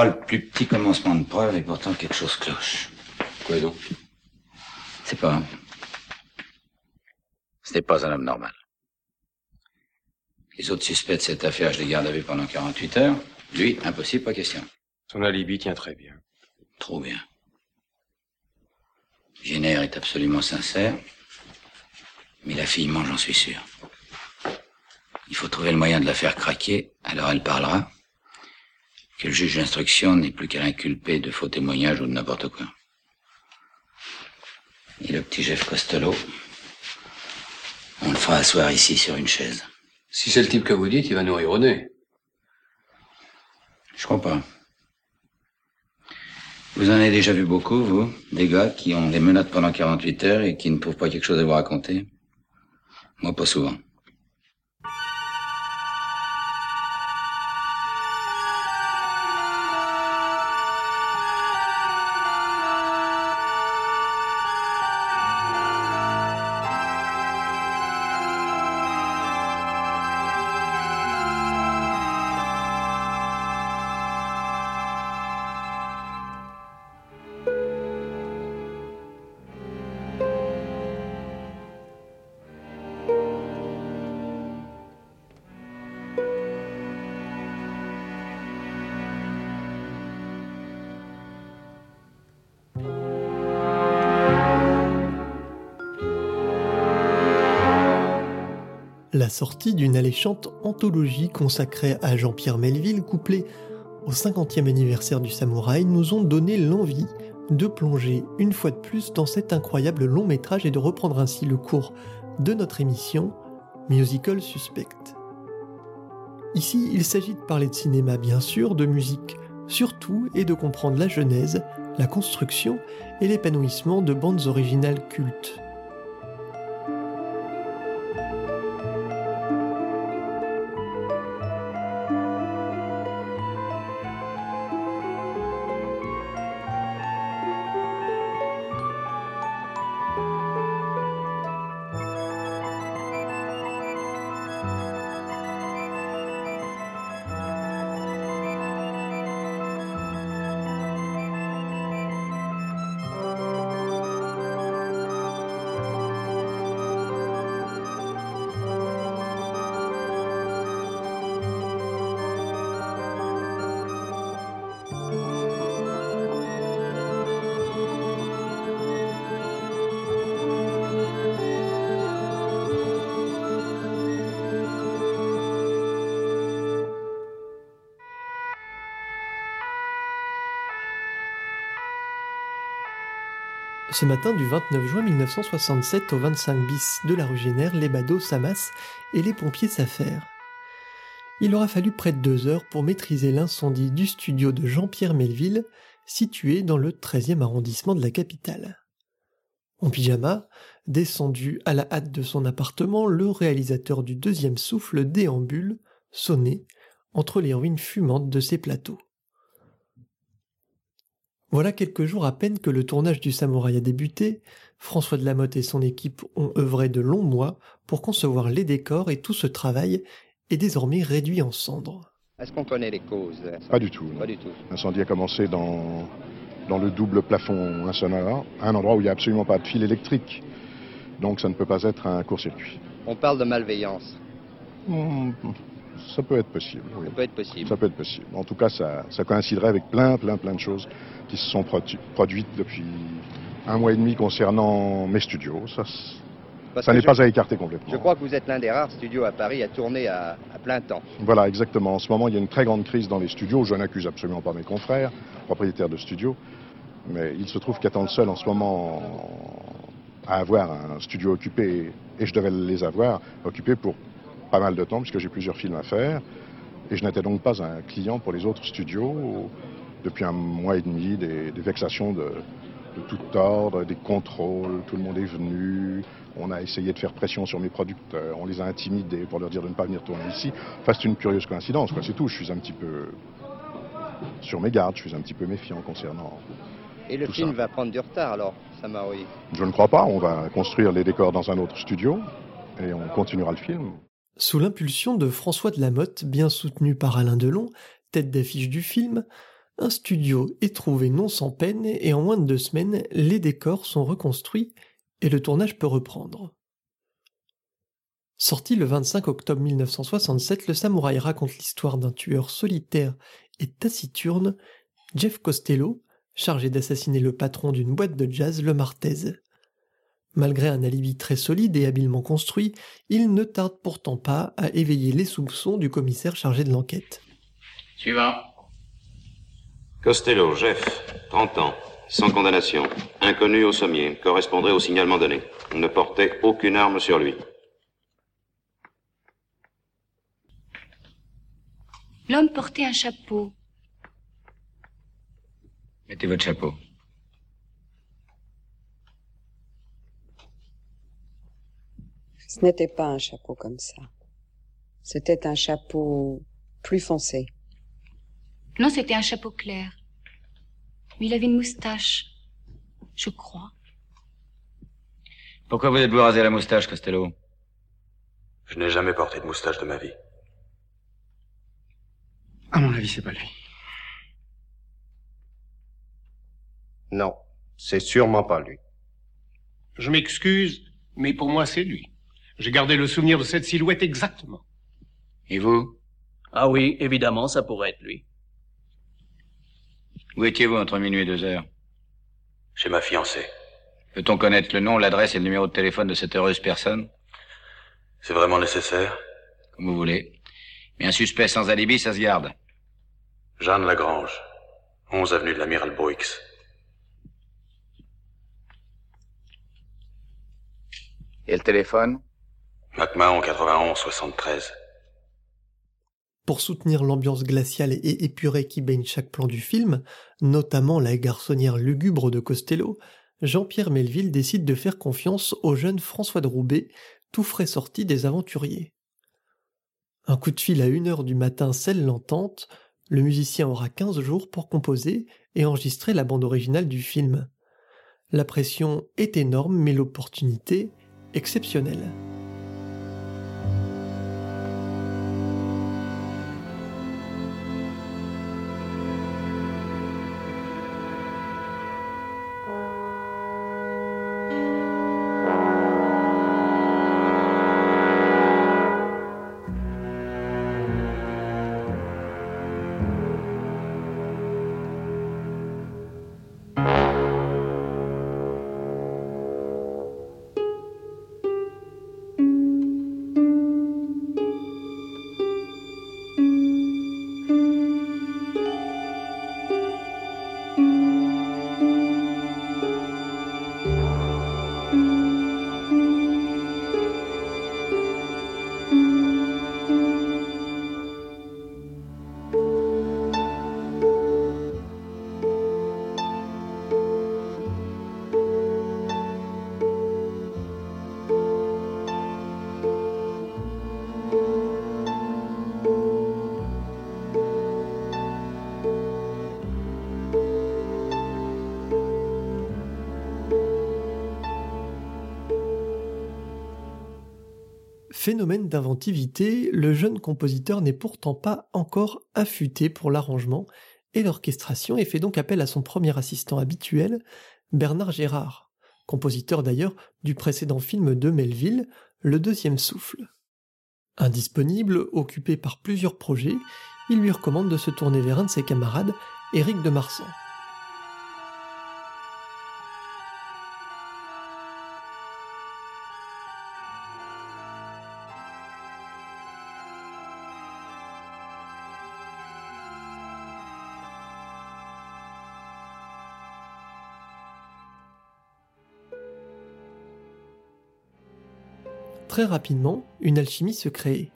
pas le plus petit commencement de preuve et pourtant quelque chose cloche. Quoi donc? C'est pas. Ce n'est pas un homme normal. Les autres suspects de cette affaire, je les garde à vue pendant 48 heures. Lui, impossible, pas question. Son alibi tient très bien. Trop bien. Jenner est absolument sincère. Mais la fille ment, j'en suis sûr. Il faut trouver le moyen de la faire craquer, alors elle parlera. Que le juge d'instruction n'est plus qu'à l'inculper de faux témoignages ou de n'importe quoi. Et le petit Jeff Costello, on le fera asseoir ici sur une chaise. Si c'est le type que vous dites, il va nous rire au nez. Je crois pas. Vous en avez déjà vu beaucoup, vous Des gars qui ont des menottes pendant 48 heures et qui ne trouvent pas quelque chose à vous raconter? Moi, pas souvent. La sortie d'une alléchante anthologie consacrée à Jean-Pierre Melville, couplée au 50e anniversaire du samouraï, nous ont donné l'envie de plonger une fois de plus dans cet incroyable long métrage et de reprendre ainsi le cours de notre émission Musical Suspect. Ici, il s'agit de parler de cinéma bien sûr, de musique surtout, et de comprendre la genèse, la construction et l'épanouissement de bandes originales cultes. Ce matin du 29 juin 1967 au 25 bis de la rue Génère, les badauds s'amassent et les pompiers s'affairent. Il aura fallu près de deux heures pour maîtriser l'incendie du studio de Jean-Pierre Melville, situé dans le 13e arrondissement de la capitale. En pyjama, descendu à la hâte de son appartement, le réalisateur du deuxième souffle déambule, sonné, entre les ruines fumantes de ses plateaux. Voilà quelques jours à peine que le tournage du Samouraï a débuté, François de Lamotte et son équipe ont œuvré de longs mois pour concevoir les décors et tout ce travail est désormais réduit en cendres. Est-ce qu'on connaît les causes? Pas du tout. Pas du tout. L'incendie a commencé dans, dans le double plafond insonore, un endroit où il n'y a absolument pas de fil électrique. Donc ça ne peut pas être un court-circuit. On parle de malveillance. Hmm, ça peut être possible. oui. Ça peut être possible. Ça peut être possible. En tout cas, ça, ça coïnciderait avec plein, plein, plein de choses qui se sont produ- produites depuis un mois et demi concernant mes studios. Ça, Parce n'est pas à écarter complètement. je crois que vous êtes l'un des rares studios à Paris à tourner à, à plein temps. Voilà, exactement. En ce moment, il y a une très grande crise dans les studios. Je n'accuse absolument pas mes confrères, propriétaires de studios. Mais il se trouve qu'étant le seul en ce moment à avoir un studio occupé, et je devais les avoir occupés pour pas mal de temps, puisque j'ai plusieurs films à faire. Et je n'étais donc pas un client pour les autres studios. Depuis un mois et demi, des, des vexations de, de tout ordre, des contrôles, tout le monde est venu. On a essayé de faire pression sur mes producteurs, on les a intimidés pour leur dire de ne pas venir tourner ici. Enfin, c'est une curieuse coïncidence, quoi, c'est tout. Je suis un petit peu sur mes gardes, je suis un petit peu méfiant concernant. Et le Tout film ça. va prendre du retard alors, Samaroui. Je ne crois pas, on va construire les décors dans un autre studio et on continuera le film. Sous l'impulsion de François de Lamotte, bien soutenu par Alain Delon, tête d'affiche du film, Un studio est trouvé non sans peine et en moins de deux semaines, les décors sont reconstruits et le tournage peut reprendre. Sorti le 25 octobre 1967, le samouraï raconte l'histoire d'un tueur solitaire et taciturne, Jeff Costello, chargé d'assassiner le patron d'une boîte de jazz, le Martez. Malgré un alibi très solide et habilement construit, il ne tarde pourtant pas à éveiller les soupçons du commissaire chargé de l'enquête. Suivant. Costello, Jeff, 30 ans, sans condamnation, inconnu au sommier, correspondrait au signalement donné. Ne portait aucune arme sur lui. L'homme portait un chapeau. Mettez votre chapeau. Ce n'était pas un chapeau comme ça. C'était un chapeau plus foncé. Non, c'était un chapeau clair. Mais il avait une moustache. Je crois. Pourquoi vous êtes-vous rasé la moustache, Costello? Je n'ai jamais porté de moustache de ma vie. À mon avis, c'est pas lui. Non, c'est sûrement pas lui. Je m'excuse, mais pour moi, c'est lui. J'ai gardé le souvenir de cette silhouette exactement. Et vous? Ah oui, évidemment, ça pourrait être lui. Où étiez-vous entre minuit et deux heures? Chez ma fiancée. Peut-on connaître le nom, l'adresse et le numéro de téléphone de cette heureuse personne? C'est vraiment nécessaire? Comme vous voulez. Mais un suspect sans alibi, ça se garde. Jeanne Lagrange, 11 avenue de l'Amiral Boix. Et le téléphone? MacMahon 91 73. Pour soutenir l'ambiance glaciale et épurée qui baigne chaque plan du film, notamment la garçonnière lugubre de Costello, Jean-Pierre Melville décide de faire confiance au jeune François de Roubaix, tout frais sorti des aventuriers. Un coup de fil à une heure du matin scelle l'entente, le musicien aura 15 jours pour composer et enregistrer la bande originale du film. La pression est énorme mais l'opportunité exceptionnelle. Phénomène d'inventivité, le jeune compositeur n'est pourtant pas encore affûté pour l'arrangement et l'orchestration et fait donc appel à son premier assistant habituel, Bernard Gérard, compositeur d'ailleurs du précédent film de Melville, Le Deuxième Souffle. Indisponible, occupé par plusieurs projets, il lui recommande de se tourner vers un de ses camarades, Éric de Marsan. Très rapidement, une alchimie se crée.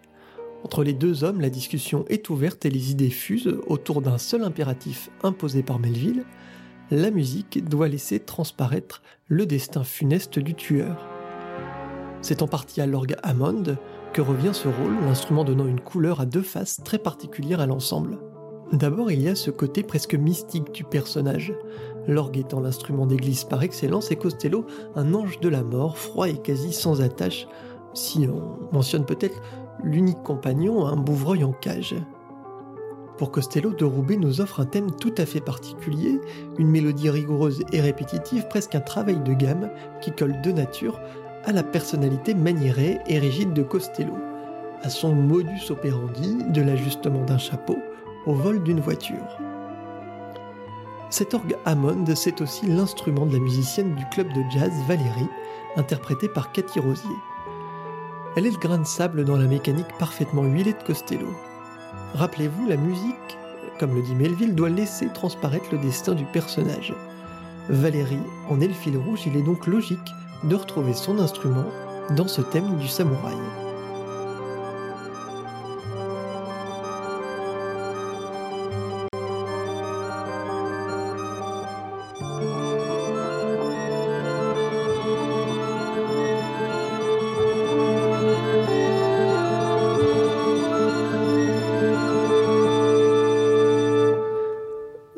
Entre les deux hommes, la discussion est ouverte et les idées fusent autour d'un seul impératif imposé par Melville la musique doit laisser transparaître le destin funeste du tueur. C'est en partie à l'orgue Hammond que revient ce rôle, l'instrument donnant une couleur à deux faces très particulière à l'ensemble. D'abord, il y a ce côté presque mystique du personnage. L'orgue étant l'instrument d'église par excellence et Costello un ange de la mort, froid et quasi sans attache, si on mentionne peut-être l'unique compagnon, un bouvreuil en cage. Pour Costello, de Roubaix nous offre un thème tout à fait particulier, une mélodie rigoureuse et répétitive, presque un travail de gamme qui colle de nature à la personnalité maniérée et rigide de Costello, à son modus operandi de l'ajustement d'un chapeau au vol d'une voiture. Cet orgue Hammond, c'est aussi l'instrument de la musicienne du club de jazz Valérie, interprétée par Cathy Rosier. Elle est le grain de sable dans la mécanique parfaitement huilée de Costello. Rappelez-vous, la musique, comme le dit Melville, doit laisser transparaître le destin du personnage. Valérie en est rouge, il est donc logique de retrouver son instrument dans ce thème du samouraï.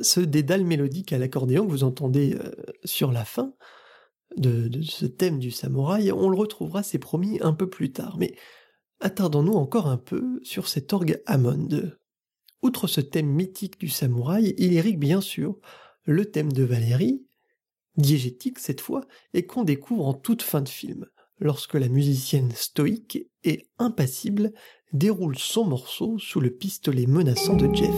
Ce dédale mélodique à l'accordéon que vous entendez euh, sur la fin de, ce thème du samouraï, on le retrouvera, c'est promis, un peu plus tard. Mais attardons-nous encore un peu sur cet orgue Hammond. Outre ce thème mythique du samouraï, il irrigue bien sûr le thème de Valérie, diégétique cette fois, et qu'on découvre en toute fin de film, lorsque la musicienne stoïque et impassible déroule son morceau sous le pistolet menaçant de Jeff.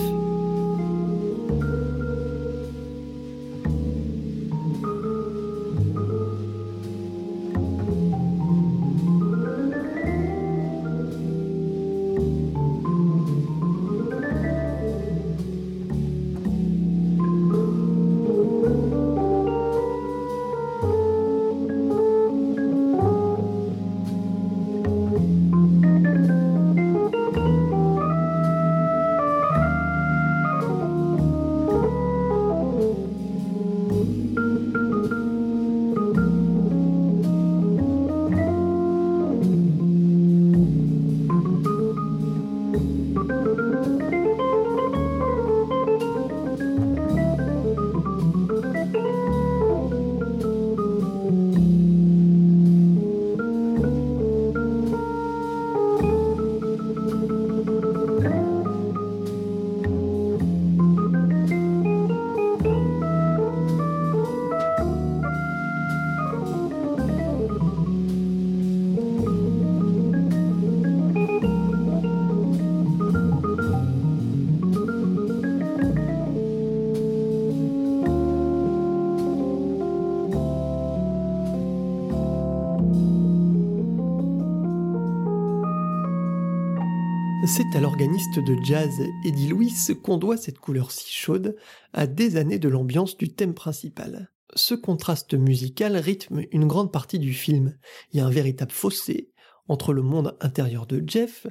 C'est à l'organiste de jazz Eddie Louis qu'on doit cette couleur si chaude à des années de l'ambiance du thème principal. Ce contraste musical rythme une grande partie du film. Il y a un véritable fossé entre le monde intérieur de Jeff,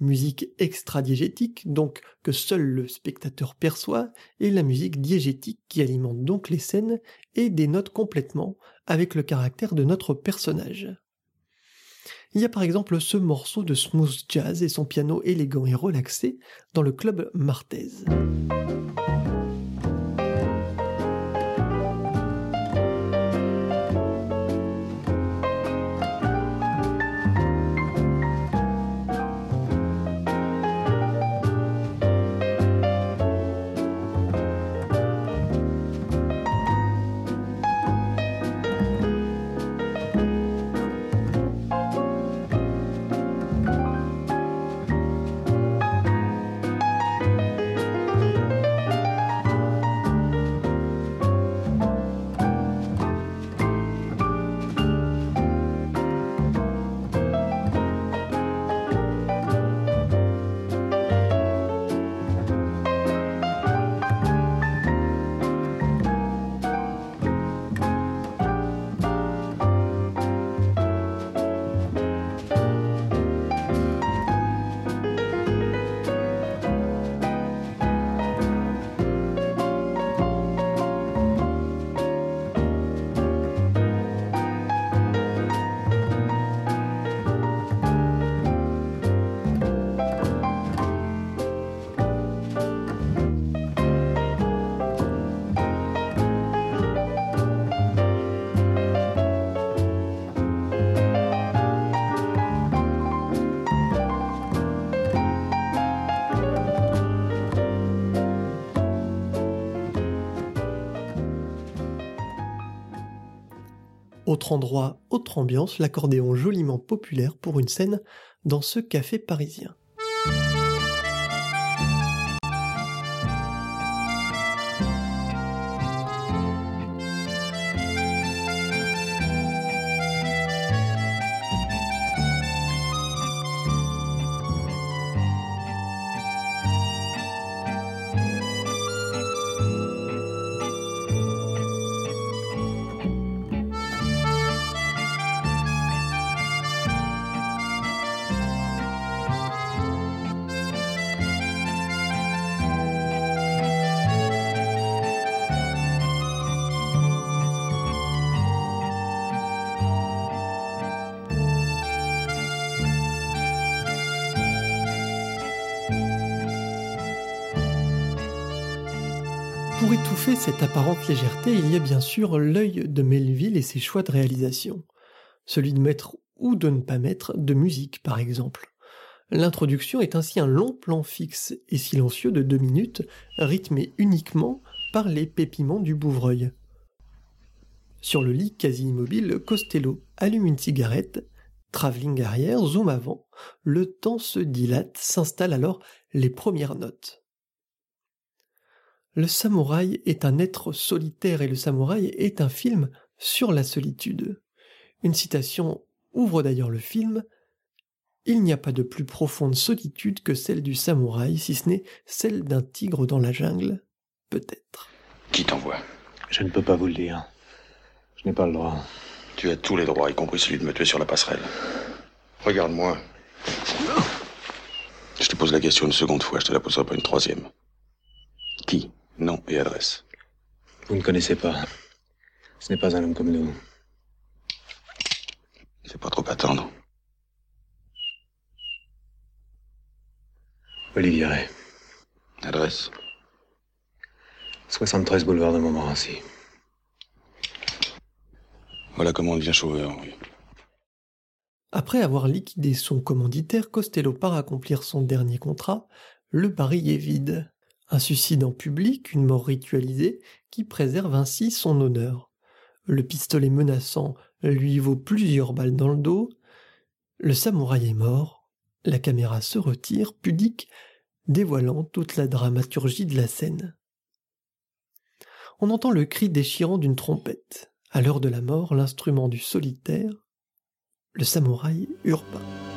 musique extra-diégétique, donc que seul le spectateur perçoit, et la musique diégétique qui alimente donc les scènes et dénote complètement avec le caractère de notre personnage. Il y a par exemple ce morceau de smooth jazz et son piano élégant et relaxé dans le club Martez. Autre endroit, autre ambiance, l'accordéon joliment populaire pour une scène dans ce café parisien. Étouffer cette apparente légèreté, il y a bien sûr l'œil de Melville et ses choix de réalisation. Celui de mettre ou de ne pas mettre de musique, par exemple. L'introduction est ainsi un long plan fixe et silencieux de deux minutes, rythmé uniquement par les pépiments du bouvreuil. Sur le lit quasi immobile, Costello allume une cigarette, travelling arrière, zoom avant, le temps se dilate, s'installent alors les premières notes. Le samouraï est un être solitaire et le samouraï est un film sur la solitude. Une citation ouvre d'ailleurs le film. Il n'y a pas de plus profonde solitude que celle du samouraï, si ce n'est celle d'un tigre dans la jungle, peut-être. Qui t'envoie? Je ne peux pas vous le dire. Je n'ai pas le droit. Tu as tous les droits, y compris celui de me tuer sur la passerelle. Regarde-moi. Je te pose la question une seconde fois, je te la poserai pas une troisième. Qui? Nom et adresse. Vous ne connaissez pas. Ce n'est pas un homme comme nous. C'est pas trop attendre. Olivier Ray. Adresse 73 boulevard de Montmorency. Voilà comment on devient chauveur, oui. Après avoir liquidé son commanditaire, Costello part accomplir son dernier contrat. Le baril est vide. Un suicide en public, une mort ritualisée, qui préserve ainsi son honneur. Le pistolet menaçant lui vaut plusieurs balles dans le dos. Le samouraï est mort. La caméra se retire, pudique, dévoilant toute la dramaturgie de la scène. On entend le cri déchirant d'une trompette. À l'heure de la mort, l'instrument du solitaire, le samouraï urbain.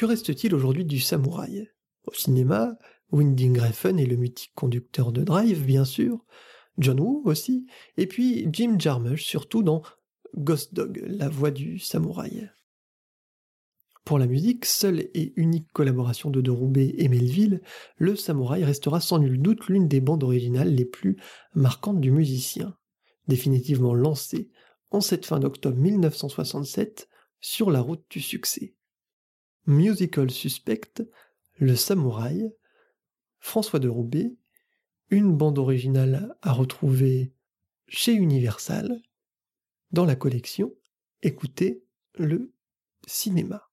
Que reste-t-il aujourd'hui du samouraï? Au cinéma, Winding Refn est le mythique conducteur de Drive, bien sûr, John Woo aussi, et puis Jim Jarmusch, surtout dans Ghost Dog, la voix du samouraï. Pour la musique, seule et unique collaboration de Roubaix et Melville, le samouraï restera sans nul doute l'une des bandes originales les plus marquantes du musicien, définitivement lancé en cette fin d'octobre 1967 sur la route du succès. Musical Suspect, Le Samouraï, François de Roubaix, une bande originale à retrouver chez Universal, dans la collection Écoutez le cinéma.